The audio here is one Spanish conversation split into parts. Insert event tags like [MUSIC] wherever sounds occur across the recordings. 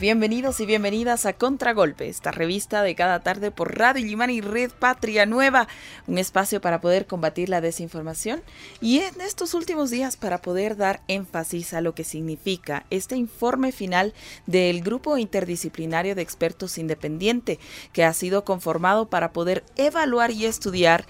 Bienvenidos y bienvenidas a Contragolpe, esta revista de cada tarde por Radio Limán y Red Patria Nueva, un espacio para poder combatir la desinformación y en estos últimos días para poder dar énfasis a lo que significa este informe final del Grupo Interdisciplinario de Expertos Independiente que ha sido conformado para poder evaluar y estudiar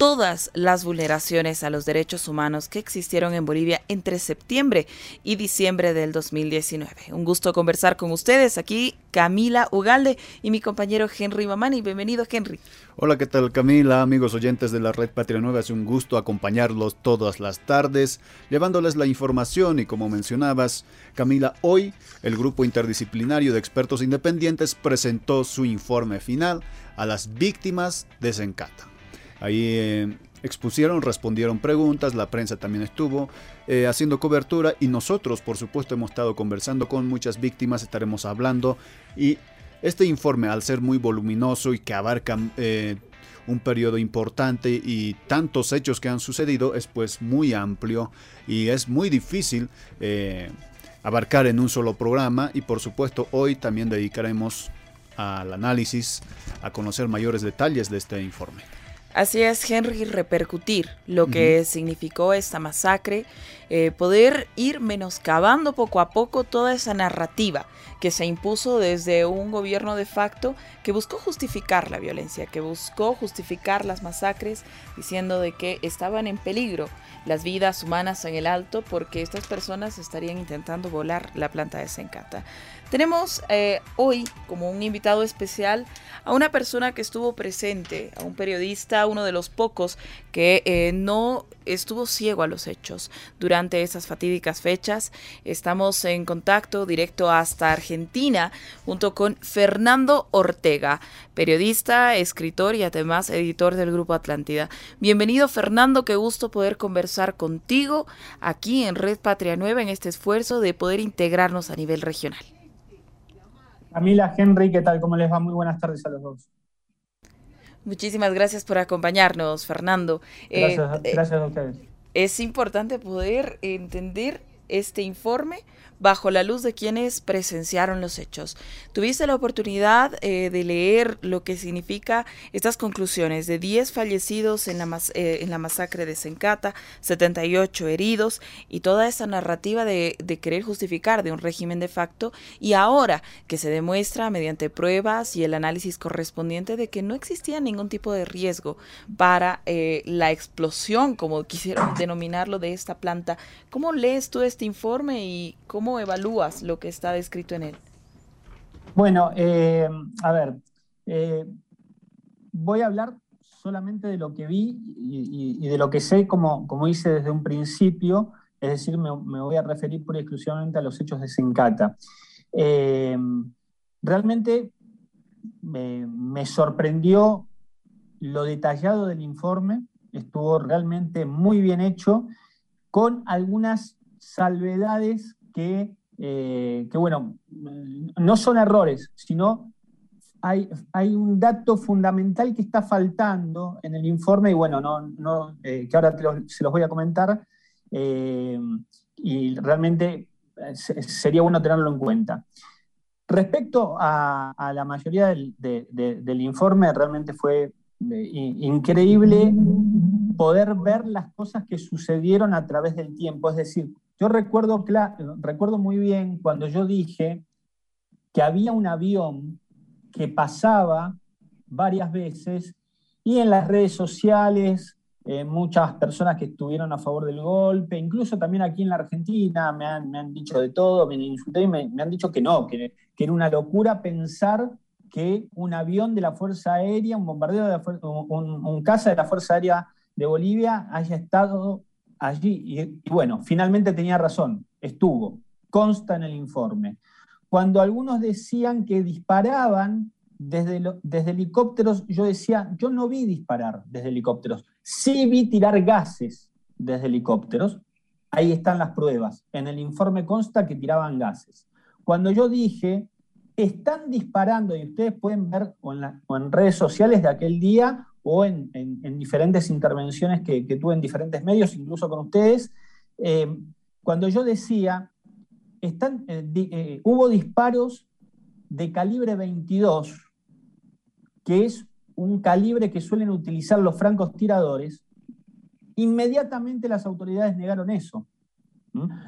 todas las vulneraciones a los derechos humanos que existieron en Bolivia entre septiembre y diciembre del 2019. Un gusto conversar con ustedes aquí, Camila Ugalde y mi compañero Henry Mamani. Bienvenido, Henry. Hola, ¿qué tal Camila? Amigos oyentes de la Red Patria Nueva, es un gusto acompañarlos todas las tardes, llevándoles la información y como mencionabas, Camila, hoy el Grupo Interdisciplinario de Expertos Independientes presentó su informe final a las víctimas de Zencata. Ahí eh, expusieron, respondieron preguntas, la prensa también estuvo eh, haciendo cobertura y nosotros, por supuesto, hemos estado conversando con muchas víctimas, estaremos hablando y este informe, al ser muy voluminoso y que abarca eh, un periodo importante y tantos hechos que han sucedido, es pues muy amplio y es muy difícil abarcar en un solo programa y por supuesto hoy también dedicaremos al análisis, a conocer mayores detalles de este informe. Así es, Henry, repercutir lo que significó esta masacre, eh, poder ir menoscabando poco a poco toda esa narrativa que se impuso desde un gobierno de facto que buscó justificar la violencia, que buscó justificar las masacres, diciendo de que estaban en peligro las vidas humanas en el alto porque estas personas estarían intentando volar la planta de Sencata. Tenemos eh, hoy como un invitado especial a una persona que estuvo presente, a un periodista, uno de los pocos que eh, no estuvo ciego a los hechos durante esas fatídicas fechas. Estamos en contacto directo hasta Argentina junto con Fernando Ortega, periodista, escritor y además editor del Grupo Atlántida. Bienvenido Fernando, qué gusto poder conversar contigo aquí en Red Patria Nueva en este esfuerzo de poder integrarnos a nivel regional. Camila, Henry, ¿qué tal? ¿Cómo les va? Muy buenas tardes a los dos. Muchísimas gracias por acompañarnos, Fernando. Eh, gracias, a ustedes. Es importante poder entender este informe bajo la luz de quienes presenciaron los hechos. Tuviste la oportunidad eh, de leer lo que significa estas conclusiones de 10 fallecidos en la, eh, en la masacre de Sencata, 78 heridos y toda esa narrativa de, de, querer justificar de un régimen de facto y ahora que se demuestra mediante pruebas y el análisis correspondiente de que no existía ningún tipo de riesgo para eh, la explosión, como quisieron denominarlo, de esta planta. ¿Cómo lees tú este informe y cómo evalúas lo que está descrito en él? Bueno, eh, a ver, eh, voy a hablar solamente de lo que vi y, de lo que sé, como, como hice desde un principio, es decir, me, voy a referir pura exclusivamente a los hechos de Sencata. Eh, realmente me sorprendió lo detallado del informe, estuvo realmente muy bien hecho, con algunas salvedades eh, que, bueno, no son errores, sino hay, hay, un dato fundamental que está faltando en el informe y bueno, no, no, eh, que ahora se los voy a comentar eh, y realmente sería bueno tenerlo en cuenta. Respecto a, la mayoría del, del, informe, realmente fue increíble poder ver las cosas que sucedieron a través del tiempo, es decir, yo recuerdo, recuerdo muy bien cuando yo dije que había un avión que pasaba varias veces y en las redes sociales eh, muchas personas que estuvieron a favor del golpe, incluso también aquí en la Argentina me han, dicho de todo, me han insultado y me, han dicho que no, que, era una locura pensar que un avión de la Fuerza Aérea, un bombardeo de la, un, un caza de la Fuerza Aérea de Bolivia haya estado allí, y, bueno, finalmente tenía razón, estuvo, consta en el informe. Cuando algunos decían que disparaban desde, desde helicópteros, yo decía, yo no vi disparar desde helicópteros, sí vi tirar gases desde helicópteros, ahí están las pruebas, en el informe consta que tiraban gases. Cuando yo dije, están disparando, y ustedes pueden ver en redes sociales de aquel día o en, diferentes intervenciones que, tuve en diferentes medios, incluso con ustedes, eh, cuando yo decía, están, eh, eh, hubo disparos de calibre 22, que es un calibre que suelen utilizar los francos tiradores, inmediatamente las autoridades negaron eso.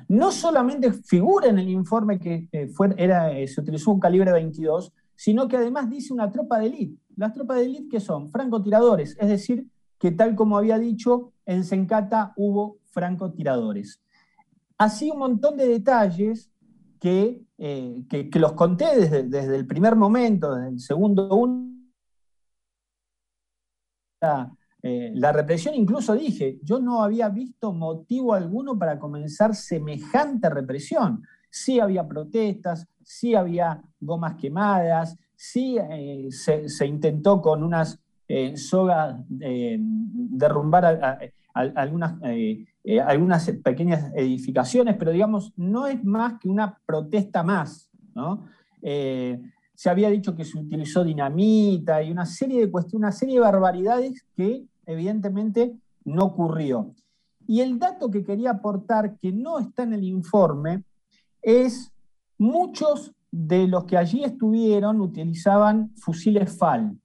No solamente figura en el informe que fue, era, se utilizó un calibre 22, sino que además dice una tropa de élite. Las tropas de élite que son francotiradores, es decir, que tal como había dicho, en Sencata hubo francotiradores. Así un montón de detalles que, eh, los conté desde, el primer momento, desde el segundo uno. Eh, la represión, incluso dije, yo no había visto motivo alguno para comenzar semejante represión. Sí había protestas, sí había gomas quemadas, sí eh, se, intentó con unas eh, sogas derrumbar algunas, pequeñas edificaciones, pero digamos, no es más que una protesta más. se había dicho que se utilizó dinamita y una serie de una serie de barbaridades que evidentemente no ocurrió. Y el dato que quería aportar, que no está en el informe, es muchos de los que allí estuvieron utilizaban fusiles FAL.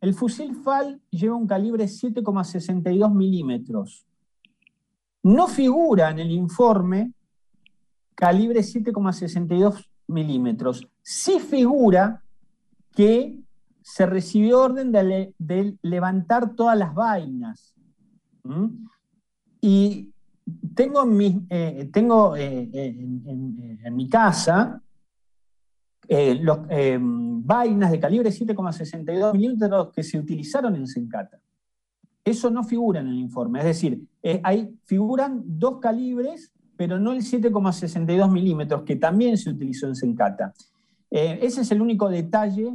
El fusil FAL lleva un calibre 7,62 milímetros. No figura en el informe calibre 7,62 milímetros. Sí figura que se recibió orden de, levantar todas las vainas. Y tengo, eh, tengo eh, en, mi casa eh, los, vainas de calibre 7,62 milímetros que se utilizaron en Sencata. Eso no figura en el informe, es decir, ahí figuran dos calibres, pero no el 7,62 milímetros que también se utilizó en Sencata. ese es el único detalle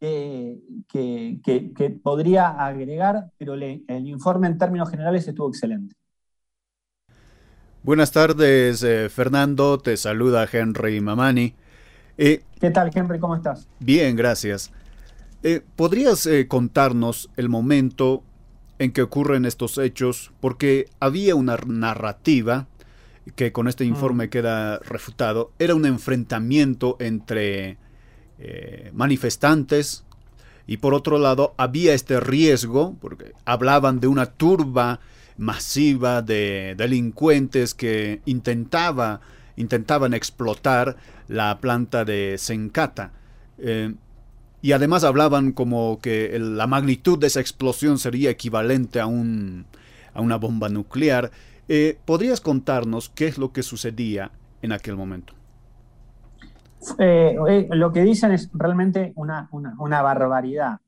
que, podría agregar, pero el informe en términos generales estuvo excelente. Buenas tardes, eh, Fernando. Te saluda Henry Mamani. Eh, ¿Qué tal, Henry? ¿Cómo estás? Bien, gracias. Eh, ¿Podrías contarnos el momento en que ocurren estos hechos? Porque había una narrativa que con este informe mm. queda refutado. Era un enfrentamiento entre eh, manifestantes y por otro lado había este riesgo, porque hablaban de una turba masiva de delincuentes que intentaba, intentaban explotar la planta de Sencata. Eh, y además hablaban como que la magnitud de esa explosión sería equivalente a, un, a una bomba nuclear. Eh, ¿Podrías contarnos qué es lo que sucedía en aquel momento? Eh, lo que dicen es realmente una, barbaridad.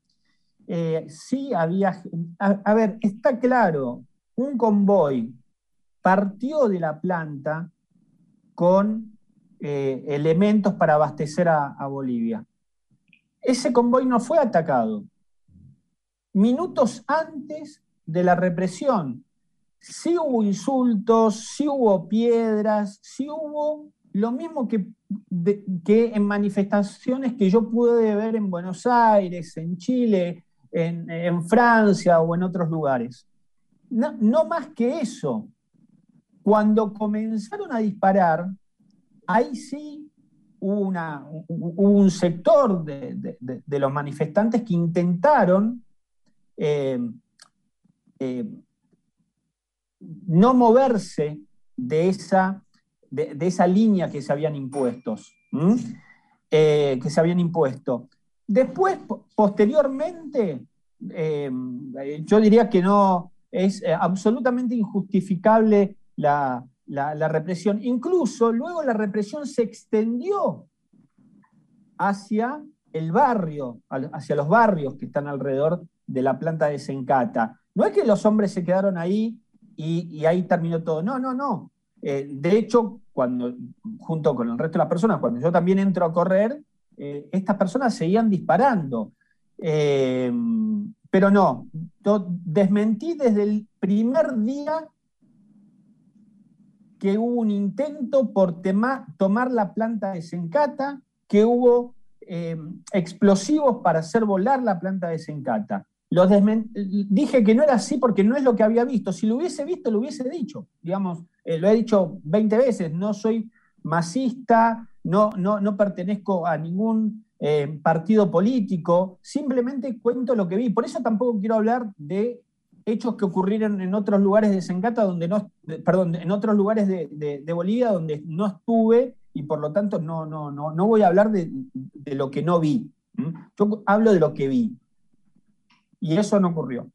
Eh, sí había, a, ver, está claro, un convoy partió de la planta con elementos para abastecer a, Bolivia. Ese convoy no fue atacado. Minutos antes de la represión, sí hubo insultos, sí hubo piedras, sí hubo lo mismo que, que en manifestaciones que yo pude ver en Buenos Aires, en Chile, en, Francia o en otros lugares. No, más que eso. Cuando comenzaron a disparar, ahí sí hubo, una, un sector de, los manifestantes que intentaron eh, eh, no moverse de esa de, esa línea que se habían impuestos, eh, que se habían impuesto. Después, posteriormente, yo diría que no es absolutamente injustificable la, represión. Incluso luego la represión se extendió hacia el barrio, hacia los barrios que están alrededor de la planta de Sencata. No es que los hombres se quedaron ahí y, ahí terminó todo. No, no, no. de hecho, cuando, junto con el resto de las personas, cuando yo también entro a correr, eh, estas personas seguían disparando. Eh, pero no, desmentí desde el primer día que hubo un intento por tomar la planta de Sencata, que hubo eh, explosivos para hacer volar la planta de Sencata. Los dije que no era así porque no es lo que había visto. Si lo hubiese visto, lo hubiese dicho. Digamos, eh, lo he dicho 20 veces, no soy masista, no, no, no pertenezco a ningún eh, partido político, simplemente cuento lo que vi. Por eso tampoco quiero hablar de hechos que ocurrieron en otros lugares de Sencata, donde no, perdón, en otros lugares de, Bolivia donde no estuve y por lo tanto no, no, no, no voy a hablar de, lo que no vi. Yo hablo de lo que vi. Y eso no ocurrió.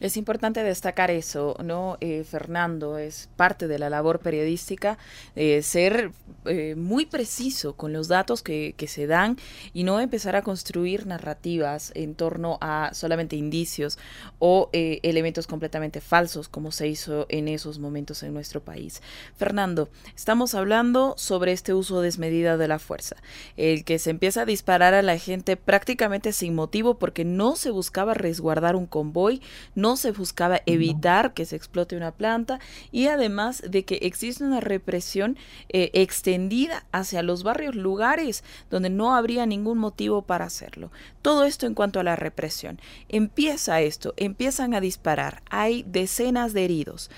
Es importante destacar eso, ¿no, eh, Fernando? Es parte de la labor periodística eh, ser eh, muy preciso con los datos que, que, se dan y no empezar a construir narrativas en torno a solamente indicios o elementos completamente falsos como se hizo en esos momentos en nuestro país. Fernando, estamos hablando sobre este uso desmedida de la fuerza, el que se empieza a disparar a la gente prácticamente sin motivo porque no se buscaba resguardar un convoy, no se buscaba evitar que se explote una planta y además de que existe una represión eh, extendida hacia los barrios, lugares donde no habría ningún motivo para hacerlo. Todo esto en cuanto a la represión. Empieza esto, empiezan a disparar, hay decenas de heridos,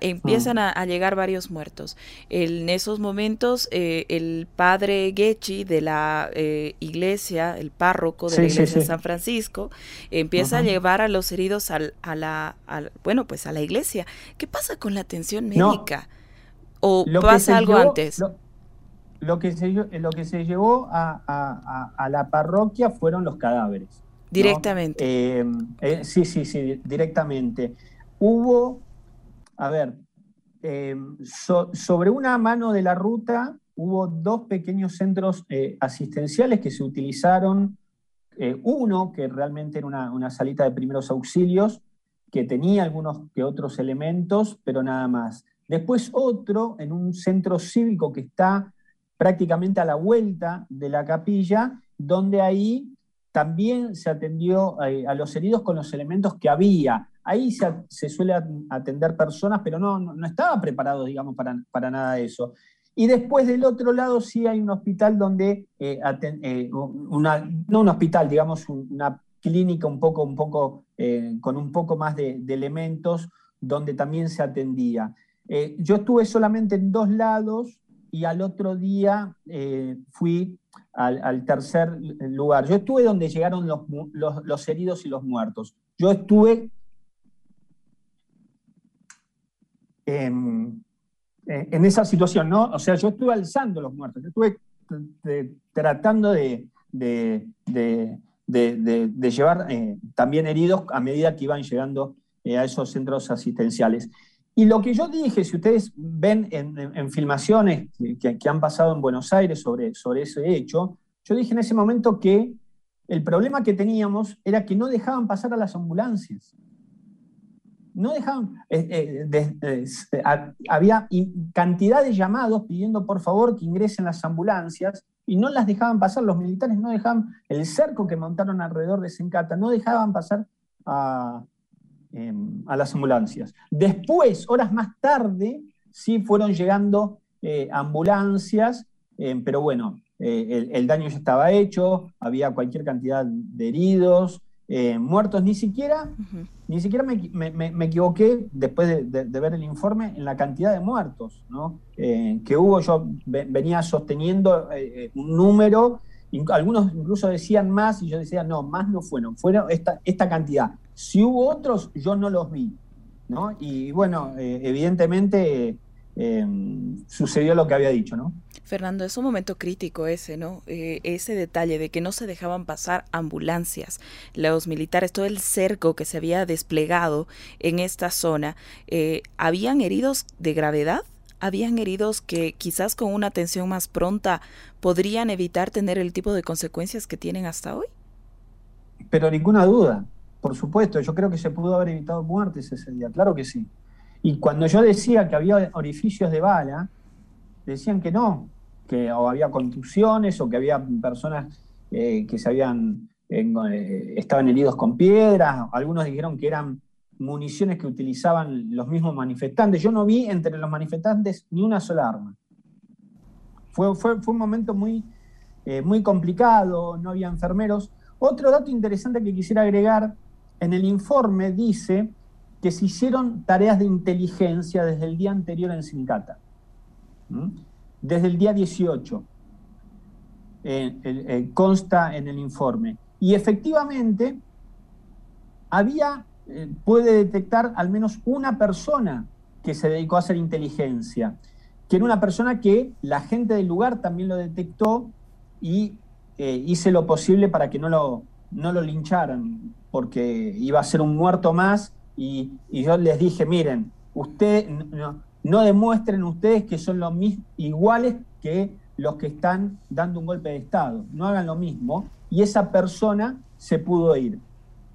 empiezan mm. a, llegar varios muertos. en esos momentos, eh, el padre Gechi de la eh, iglesia, el párroco de la iglesia de San Francisco, empieza a llevar a los heridos al, a la, bueno, pues a la iglesia. ¿Qué pasa con la atención médica? ¿O pasa algo antes? Lo, que se, lo que se llevó a, la parroquia fueron los cadáveres. Directamente. Eh, eh, sí, sí, sí, directamente. Hubo, a ver, eh, sobre una mano de la ruta hubo dos pequeños centros asistenciales que se utilizaron. uno, que realmente era una, una, salita de primeros auxilios, que tenía algunos que otros elementos, pero nada más. Después otro en un centro cívico que está prácticamente a la vuelta de la capilla, donde ahí también se atendió eh, a los heridos con los elementos que había. Ahí se, suele atender personas, pero no, no, estaba preparado, digamos, para, para, nada de eso. Y después del otro lado sí hay un hospital donde, eh, eh, una, no un hospital, digamos, una clínica un poco, un poco, eh, con un poco más de, elementos donde también se atendía. Eh, yo estuve solamente en dos lados y al otro día eh, fui al, tercer lugar. Yo estuve donde llegaron los, los, heridos y los muertos. Yo estuve en, esa situación, ¿no? O sea, yo estuve alzando los muertos, yo estuve tratando de, de, llevar eh, también heridos a medida que iban llegando eh, a esos centros asistenciales. Y lo que yo dije, si ustedes ven en, filmaciones que, han pasado en Buenos Aires sobre, sobre ese hecho, yo dije en ese momento que el problema que teníamos era que no dejaban pasar a las ambulancias. No dejaban, eh, había cantidad de llamados pidiendo por favor que ingresen las ambulancias y no las dejaban pasar, los militares no dejaban, el cerco que montaron alrededor de Sencata, no dejaban pasar a, em, las ambulancias. Después, horas más tarde, sí fueron llegando eh, ambulancias, em, pero bueno, eh, el, daño ya estaba hecho, había cualquier cantidad de heridos, eh, muertos, ni siquiera, ni siquiera me, equivoqué después de, ver el informe en la cantidad de muertos eh, que hubo. Yo venía sosteniendo eh, un número, algunos incluso decían más y yo decía, no, más no fueron, fueron esta, esta cantidad. Si hubo otros, yo no los vi. ¿no? Y bueno, evidentemente sucedió lo que había dicho, ¿no? Fernando, es un momento crítico ese, ¿no? Eh, ese detalle de que no se dejaban pasar ambulancias, los militares, todo el cerco que se había desplegado en esta zona, eh, ¿habían heridos de gravedad? ¿Habían heridos que quizás con una atención más pronta podrían evitar tener el tipo de consecuencias que tienen hasta hoy? Pero ninguna duda, por supuesto, yo creo que se pudo haber evitado muertes ese día, claro que sí. Y cuando yo decía que había orificios de bala, decían que no, que o había contusiones o que había personas eh, que se habían, eh, estaban heridos con piedras, algunos dijeron que eran municiones que utilizaban los mismos manifestantes. Yo no vi entre los manifestantes ni una sola arma. Fue, fue, fue un momento muy, eh, muy complicado, no había enfermeros. Otro dato interesante que quisiera agregar, en el informe dice que se hicieron tareas de inteligencia desde el día anterior en Sincata. desde el día 18. consta en el informe. Y efectivamente, había, eh, puede detectar al menos una persona que se dedicó a hacer inteligencia, que era una persona que la gente del lugar también lo detectó y eh, hice lo posible para que no lo, no lo lincharan, porque iba a ser un muerto más y, yo les dije, miren, usted, no, demuestren ustedes que son los iguales que los que están dando un golpe de Estado, no hagan lo mismo, y esa persona se pudo ir.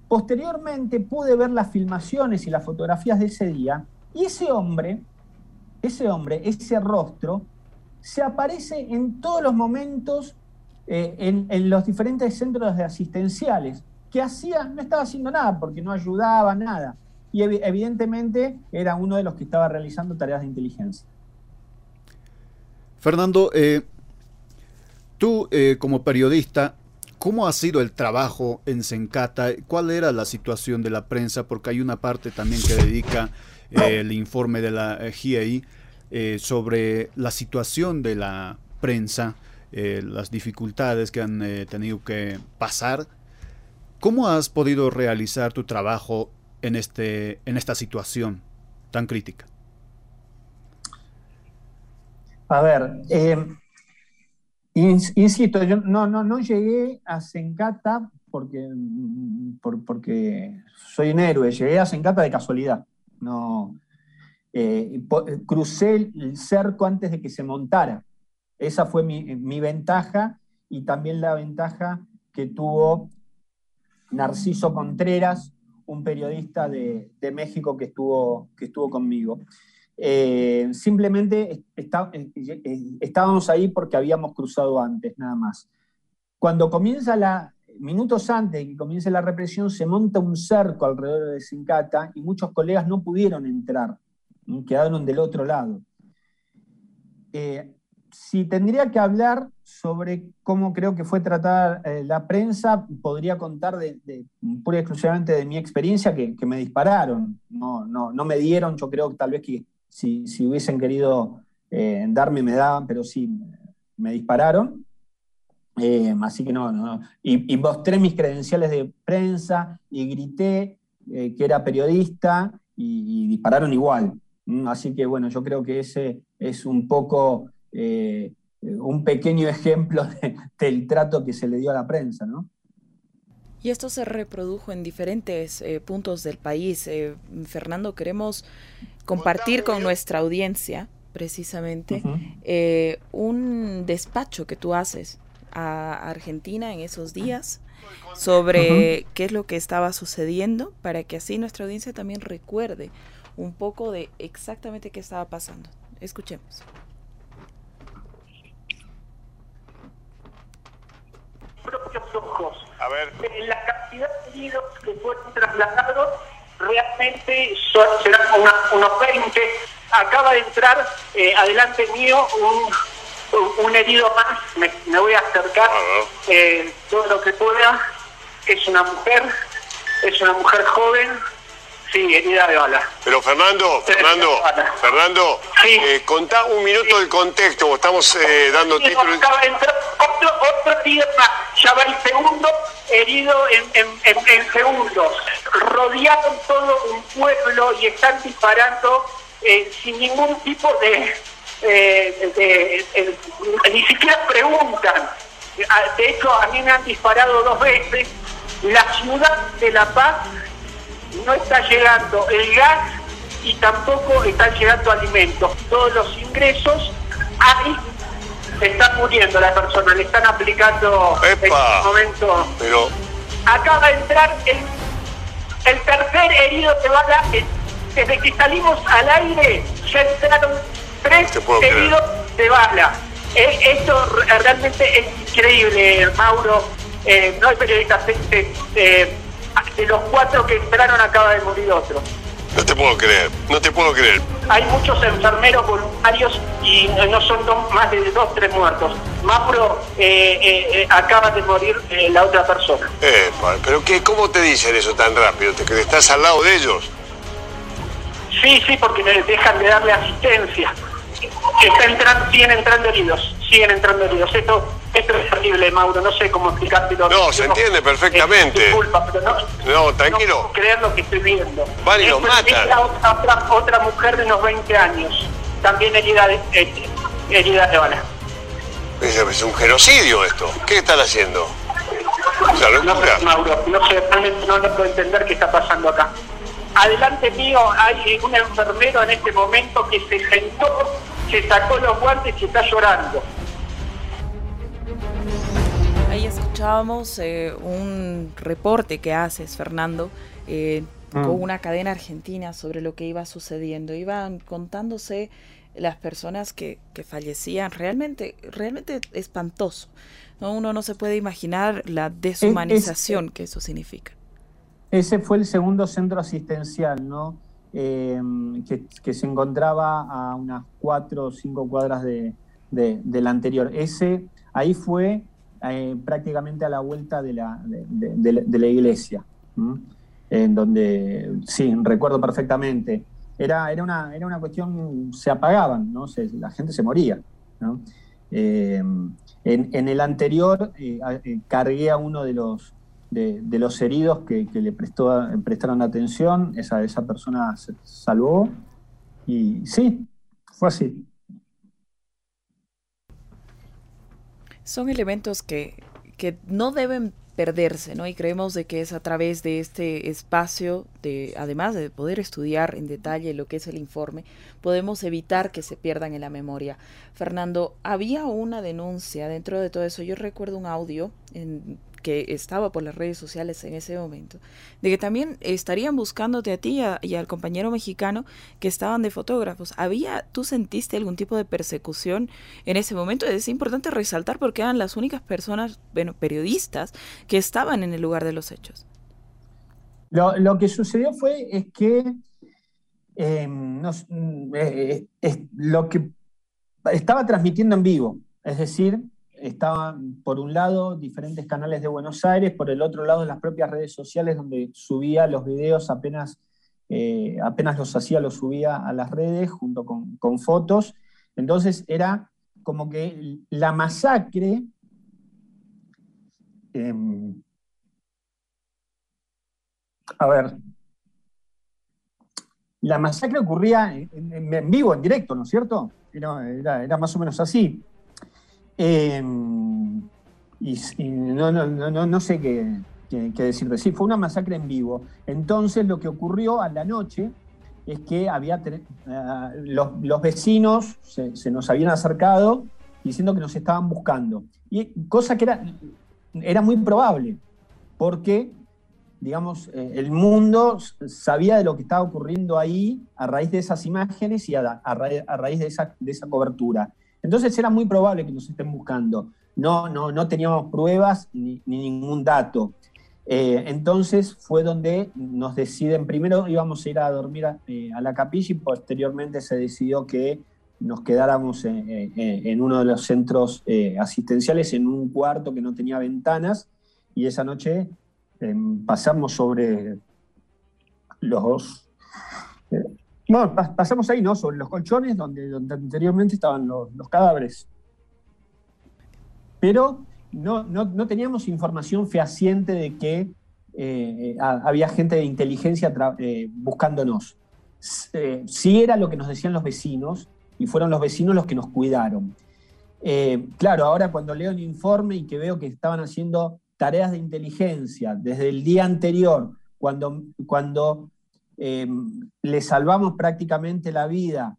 Posteriormente pude ver las filmaciones y las fotografías de ese día y ese hombre, ese hombre, ese rostro, se aparece en todos los momentos eh, en, los diferentes centros de asistenciales, que hacía, no estaba haciendo nada porque no ayudaba, nada. Y evidentemente era uno de los que estaba realizando tareas de inteligencia. Fernando, eh, tú eh, como periodista ¿Cómo ha sido el trabajo en Sencata? ¿Cuál era la situación de la prensa? Porque hay una parte también que dedica eh, el informe de la GIEI sobre la situación de la prensa, las dificultades que han tenido que pasar. ¿Cómo has podido realizar tu trabajo en, este, en esta situación tan crítica? A ver, Insisto, yo no, no, no llegué a Sencata porque, porque soy un héroe, llegué a Sencata de casualidad. No, eh, crucé el cerco antes de que se montara. Esa fue mi, ventaja y también la ventaja que tuvo Narciso Contreras, un periodista de, de México que estuvo, que estuvo conmigo. Eh, simplemente eh, eh, estábamos ahí porque habíamos cruzado antes, nada más. Cuando comienza la, minutos antes de que comience la represión, se monta un cerco alrededor de Sincata y muchos colegas no pudieron entrar, quedaron del otro lado. Si tendría que hablar sobre cómo creo que fue tratada la prensa, podría contar pura y exclusivamente de mi experiencia que, me dispararon. No, no, no me dieron, yo creo que tal vez que si, hubiesen querido eh, darme, me daban, pero sí, me dispararon. Eh, así que no, no. Y, mostré mis credenciales de prensa y grité eh, que era periodista y, dispararon igual. Mm, así que bueno, yo creo que ese es un poco un pequeño ejemplo del trato que se le dio a la prensa, ¿no? Y esto se reprodujo en diferentes puntos del país. Fernando, queremos compartir con nuestra audiencia, precisamente, eh, un despacho que tú haces a Argentina en esos días sobre qué es lo que estaba sucediendo para que así nuestra audiencia también recuerde un poco de exactamente qué estaba pasando. Escuchemos. Propios ojos. A ver. La cantidad de heridos que fueron trasladados realmente serán unos 20. Acaba de entrar eh, adelante mío un, un, herido más, me, voy a acercar eh, todo lo que pueda. Es una mujer, es una mujer joven, Sí, herida de bala. Pero Fernando, [LAUGHS] Fernando, Fernando, eh, contá un minuto del contexto, estamos eh, dando sí, títulos. Acaba de entrar otro, otro va el segundo, herido en, segundos. Rodearon todo un pueblo y están disparando eh, sin ningún tipo de, ni siquiera preguntan. De hecho, a mí me han disparado dos veces. La ciudad de La Paz no está llegando el gas y tampoco están llegando alimentos. Todos los ingresos, ahí está muriendo la persona, le están aplicando en este momento. Pero... Acaba de entrar el, el tercer herido de bala. Desde que salimos al aire ya entraron tres heridos de bala. Eh, esto realmente es increíble, Mauro. Eh, no hay periodistas. Eh, de los cuatro que entraron acaba de morir otro. No te puedo creer, no te puedo creer. Hay muchos enfermeros voluntarios y no son más de dos, tres muertos. Mauro eh, eh, eh, acaba de morir la otra persona. pero qué, ¿cómo te dicen eso tan rápido? ¿Te que estás al lado de ellos? Sí, sí, porque me dejan de darle asistencia. Está siguen entrando heridos, siguen entrando heridos. Esto es terrible, Mauro, no sé cómo explicártelo. No, se entiende perfectamente. disculpa, pero no, no, tranquilo. No puedo creer lo que estoy viendo. Varios matan. otra, otra, mujer de unos 20 años, también herida de, herida de bala. Es, un genocidio esto. ¿Qué están haciendo? No, Mauro, no sé, realmente no, no puedo entender qué está pasando acá. Adelante mío hay un enfermero en este momento que se sentó, se sacó los guantes y está llorando. Escuchábamos eh, un reporte que haces, Fernando, eh, con mm. una cadena argentina sobre lo que iba sucediendo. Iban contándose las personas que, que fallecían. Realmente, realmente espantoso. ¿no? Uno no se puede imaginar la deshumanización que eso significa. Ese fue el segundo centro asistencial, ¿no? Eh, que, se encontraba a unas cuatro o cinco cuadras de, del anterior. Ese, ahí fue eh, prácticamente a la vuelta de la, de, la iglesia, en donde, sí, recuerdo perfectamente, era, era, una, era una cuestión, se apagaban, ¿no? la gente se moría. Eh, en, el anterior cargué a uno de los de, los heridos que, le prestó, prestaron atención, esa, esa persona se salvó y sí, fue así. Son elementos que, que no deben perderse, ¿no? Y creemos de que es a través de este espacio, de, además de poder estudiar en detalle lo que es el informe, podemos evitar que se pierdan en la memoria. Fernando, había una denuncia dentro de todo eso. Yo recuerdo un audio en, que estaba por las redes sociales en ese momento, de que también estarían buscándote a ti y, al compañero mexicano que estaban de fotógrafos. ¿Había, tú sentiste algún tipo de persecución en ese momento? Es importante resaltar porque eran las únicas personas, bueno, periodistas, que estaban en el lugar de los hechos. Lo, que sucedió fue es que em, eh, eh, lo que estaba transmitiendo en vivo, es decir, estaban por un lado diferentes canales de Buenos Aires, por el otro lado las propias redes sociales donde subía los videos apenas, eh, apenas los hacía, los subía a las redes junto con, fotos. Entonces era como que la masacre... Em, a ver, la masacre ocurría en, vivo, en directo, ¿no es cierto? era, más o menos así. Em, y, no, no, no, sé qué, qué, decirte. Sí, fue una masacre en vivo. Entonces lo que ocurrió a la noche es que había eh, los, vecinos se, nos habían acercado diciendo que nos estaban buscando. Y cosa que era, era muy probable, porque, digamos, eh, el mundo sabía de lo que estaba ocurriendo ahí a raíz de esas imágenes y a, raíz, de, esa, de esa cobertura. Entonces era muy probable que nos estén buscando. No, no, no teníamos pruebas ni, ningún dato. Eh, entonces fue donde nos deciden, primero íbamos a ir a dormir a, eh, la capilla y posteriormente se decidió que nos quedáramos en, uno de los centros eh, asistenciales, en un cuarto que no tenía ventanas, y esa noche em, pasamos sobre los bueno, pasamos ahí, ¿no? Sobre los colchones donde, donde anteriormente estaban los, cadáveres. Pero no, no, teníamos información fehaciente de que eh, había gente de inteligencia eh, buscándonos. Eh, sí era lo que nos decían los vecinos y fueron los vecinos los que nos cuidaron. claro, ahora cuando leo el informe y que veo que estaban haciendo tareas de inteligencia desde el día anterior, cuando, cuando Em, le salvamos prácticamente la vida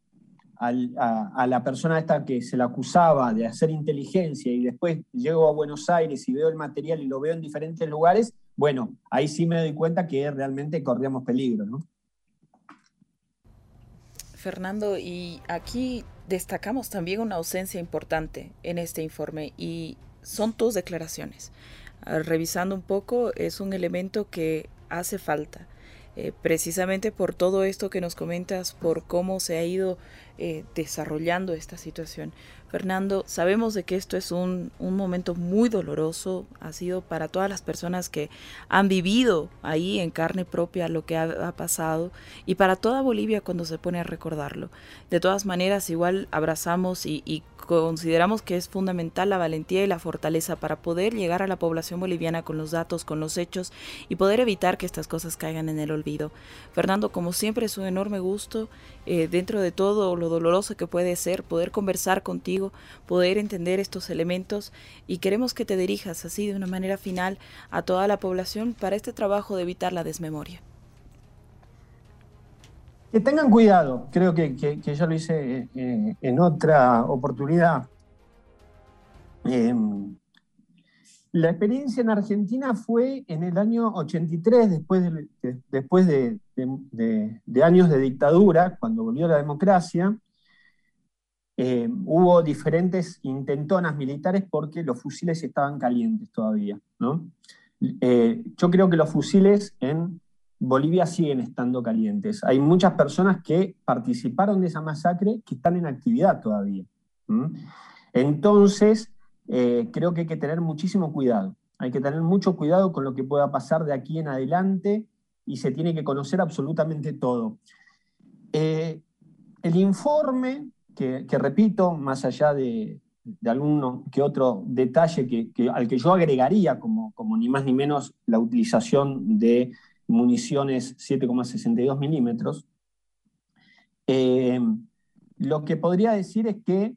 a, la persona esta que se la acusaba de hacer inteligencia y después llego a Buenos Aires y veo el material y lo veo en diferentes lugares, bueno, ahí sí me doy cuenta que realmente corríamos peligro, ¿no? Fernando, y aquí destacamos también una ausencia importante en este informe y son tus declaraciones. Ah, revisando un poco, es un elemento que hace falta. Eh, precisamente por todo esto que nos comentas, por cómo se ha ido eh, desarrollando esta situación. Fernando, sabemos de que esto es un, un, momento muy doloroso, ha sido para todas las personas que han vivido ahí en carne propia lo que ha, pasado y para toda Bolivia cuando se pone a recordarlo. De todas maneras, igual abrazamos y, y consideramos que es fundamental la valentía y la fortaleza para poder llegar a la población boliviana con los datos, con los hechos y poder evitar que estas cosas caigan en el olvido. Fernando, como siempre, es un enorme gusto eh, dentro de todo lo doloroso que puede ser poder conversar contigo poder entender estos elementos y queremos que te dirijas así de una manera final a toda la población para este trabajo de evitar la desmemoria. Que tengan cuidado, creo que, ya lo hice eh, en otra oportunidad. Em, la experiencia en Argentina fue en el año 83, después, después de, años de dictadura, cuando volvió la democracia, eh, hubo diferentes intentonas militares porque los fusiles estaban calientes todavía. Eh, yo creo que los fusiles en Bolivia siguen estando calientes. Hay muchas personas que participaron de esa masacre que están en actividad todavía. Entonces, eh, creo que hay que tener muchísimo cuidado. Hay que tener mucho cuidado con lo que pueda pasar de aquí en adelante y se tiene que conocer absolutamente todo. el informe que, repito, más allá de, de alguno que otro detalle que, al que yo agregaría como, como ni más ni menos la utilización de municiones 7,62 milímetros, eh, lo que podría decir es que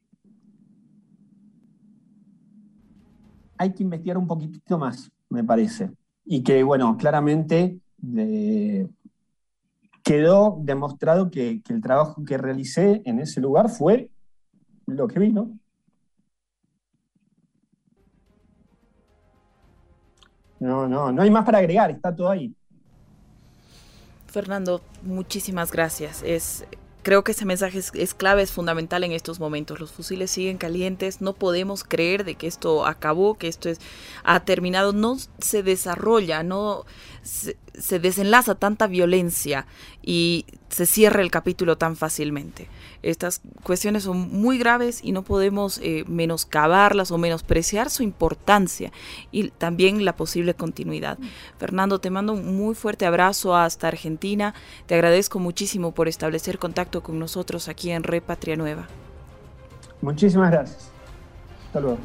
hay que investigar un poquitito más, me parece. Y que, bueno, claramente quedó demostrado que, el trabajo que realicé en ese lugar fue lo que vino. No, no, no hay más para agregar, está todo ahí. Fernando, muchísimas gracias. Es Creo que ese mensaje es, clave, es fundamental en estos momentos. Los fusiles siguen calientes, no podemos creer de que esto acabó, que esto es, ha terminado, no se desarrolla, no se, desenlaza tanta violencia y se cierra el capítulo tan fácilmente. Estas cuestiones son muy graves y no podemos eh, menoscabarlas o menospreciar su importancia y también la posible continuidad. Fernando, te mando un muy fuerte abrazo hasta Argentina. Te agradezco muchísimo por establecer contacto con nosotros aquí en Red Patria Nueva. Muchísimas gracias. Hasta luego.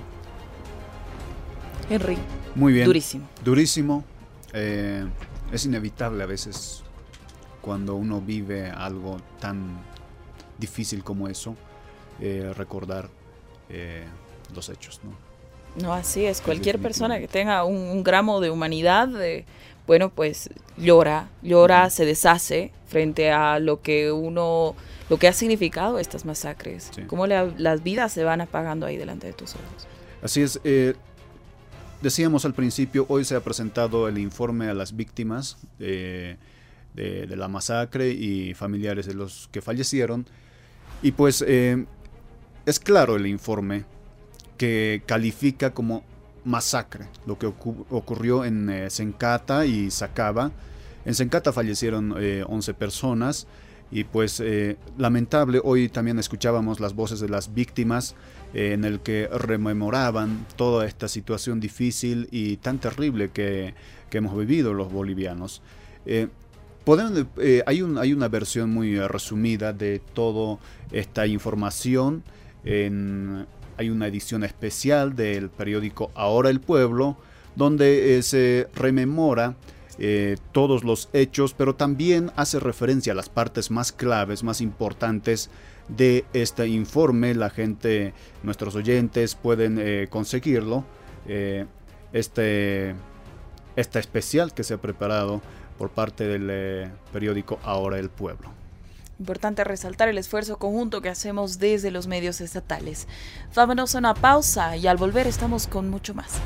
Henry. Muy bien. Durísimo. Durísimo. Eh, es inevitable a veces cuando uno vive algo tan difícil como eso, eh, recordar eh, los hechos. ¿no? no, así es. Cualquier persona que tenga un, gramo de humanidad, bueno, pues llora, llora, se deshace frente a lo que uno, lo que ha significado estas masacres. Cómo las vidas se van apagando ahí delante de tus ojos. Así es. Decíamos al principio, hoy se ha presentado el informe a las víctimas de, la masacre y familiares de los que fallecieron. Y pues eh, es claro el informe que califica como masacre lo que ocurrió en eh, Sencata y Sacaba. En Sencata fallecieron 11 eh, personas y pues lamentable, hoy también escuchábamos las voces de las víctimas eh, en el que rememoraban toda esta situación difícil y tan terrible que, hemos vivido los bolivianos. Eh, eh, hay, una versión muy resumida de toda esta información. hay una edición especial del periódico Ahora el Pueblo, donde se rememora todos los hechos, pero también hace referencia a las partes más claves, más importantes de este informe. La gente, nuestros oyentes pueden eh, conseguirlo. Eh, este, esta especial que se ha preparado por parte del eh, periódico Ahora el Pueblo. Importante resaltar el esfuerzo conjunto que hacemos desde los medios estatales. Vámonos a una pausa y al volver estamos con mucho más.